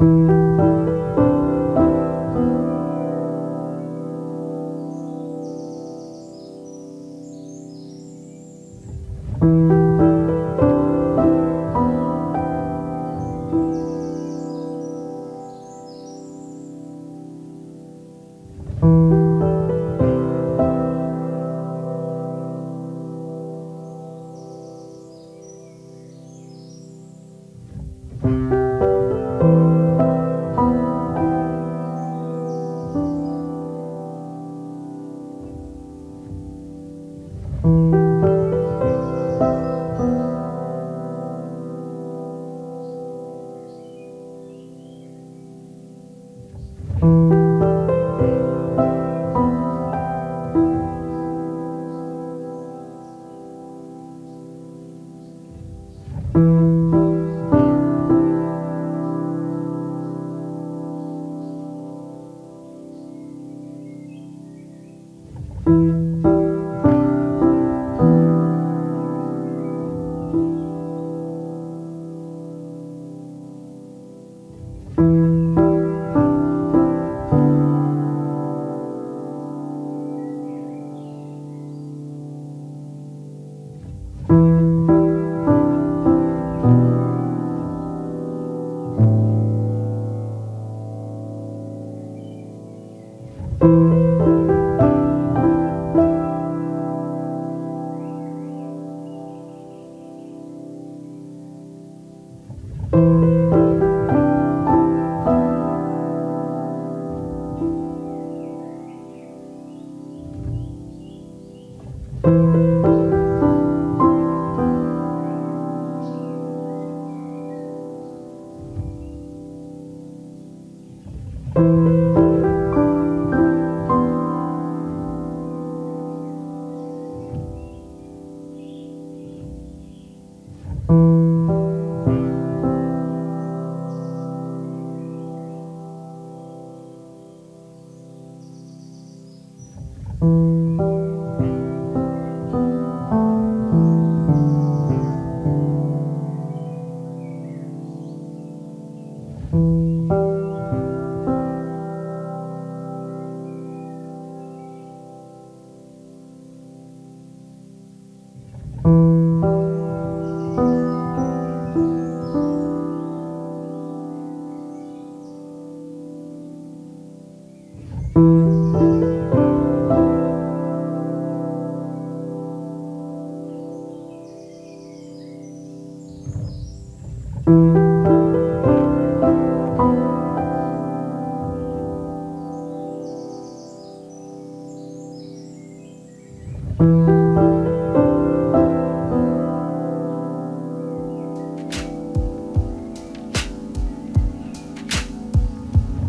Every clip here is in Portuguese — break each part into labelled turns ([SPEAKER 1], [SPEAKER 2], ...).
[SPEAKER 1] Música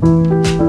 [SPEAKER 1] Thank you.